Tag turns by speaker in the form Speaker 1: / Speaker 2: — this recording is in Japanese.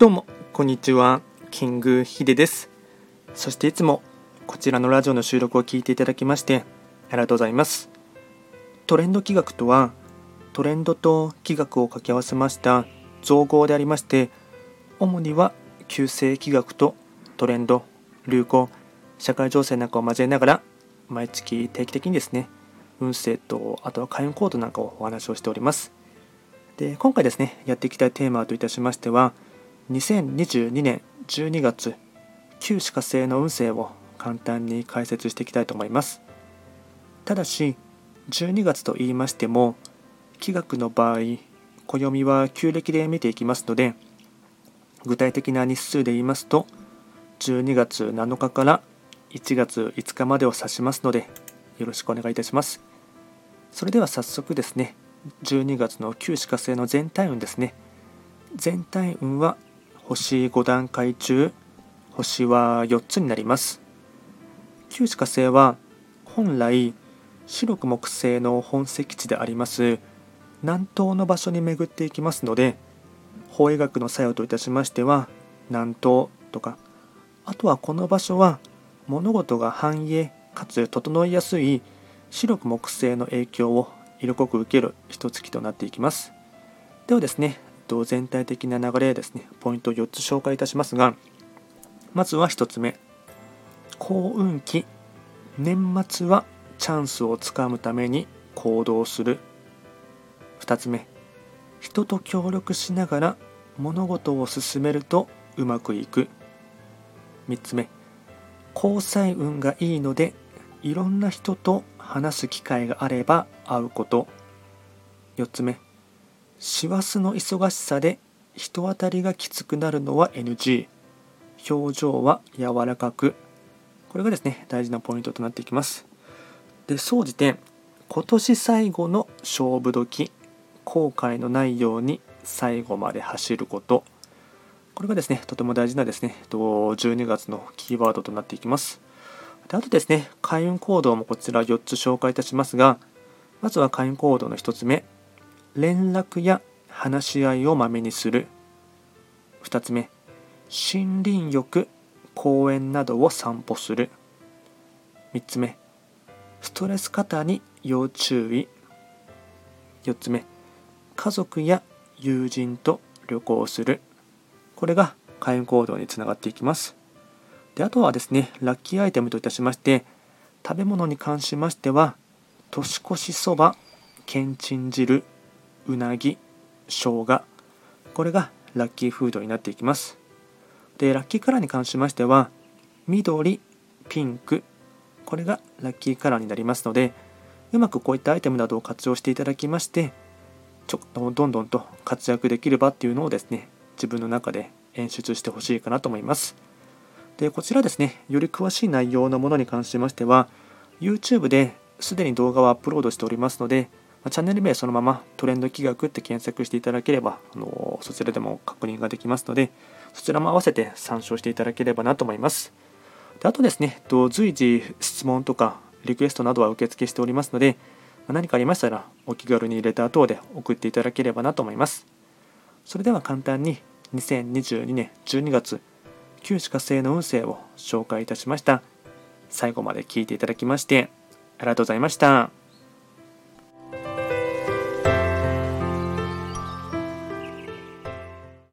Speaker 1: どうもこんにちは。キングヒデです。そしていつもこちらのラジオの収録を聞いていただきましてありがとうございます。トレンド企画とはトレンドと企画を掛け合わせました造語でありまして主には旧世企画とトレンド流行社会情勢なんかを交えながら毎月定期的にですね運勢とあとは開運コードなんかをお話をしております。で今回ですねやっていきたいテーマといたしましては2022年12月旧歯科星の運勢を簡単に解説していきたいと思います。ただし12月と言いましても気学の場合暦は旧暦で見ていきますので具体的な日数で言いますと12月7日から1月5日までを指しますのでよろしくお願いいたします。それでは早速ですね12月の旧歯科星の全体運ですね。全体運は星5段階中星は4つになります。旧歯火星は本来白く木星の本石地であります南東の場所に巡っていきますので法医学の作用といたしましては南東とかあとはこの場所は物事が繁栄かつ整いやすい白く木星の影響を色濃く受ける一月となっていきます。ではですねと全体的な流れですね。ポイントを4つ紹介いたしますがまずは1つ目。幸運期。年末はチャンスをつかむために行動する。2つ目。人と協力しながら物事を進めるとうまくいく。3つ目。交際運がいいのでいろんな人と話す機会があれば会うこと。4つ目。師走の忙しさで人当たりがきつくなるのは NG 表情は柔らかく。これがですね大事なポイントとなっていきます。で総じて今年最後の勝負時後悔のないように最後まで走ること。これがですねとても大事なですね12月のキーワードとなっていきます。であとですね開運行動もこちら4つ紹介いたしますがまずは開運行動の1つ目。連絡や話し合いをまめにする。2つ目森林浴公園などを散歩する。3つ目ストレス過多に要注意。4つ目家族や友人と旅行する。これが開運行動につながっていきます。であとはですねラッキーアイテムといたしまして食べ物に関しましては年越しそばけんちん汁うなぎ生姜これがラッキーフードになっていきます。でラッキーカラーに関しましては緑ピンクこれがラッキーカラーになりますのでうまくこういったアイテムなどを活用していただきましてちょどんどんと活躍できる場っていうのをですね自分の中で演出してほしいかなと思います。でこちらですねより詳しい内容のものに関しましては YouTube ですでに動画をアップロードしておりますのでチャンネル名そのままトレンド企画って検索していただければ、あのそちらでも確認ができますので、そちらも合わせて参照していただければなと思います。であとですね、と随時質問とかリクエストなどは受付しておりますので、何かありましたらお気軽にレター等で送っていただければなと思います。それでは簡単に2022年12月旧歯科星の運勢を紹介いたしました。最後まで聞いていただきましてありがとうございました。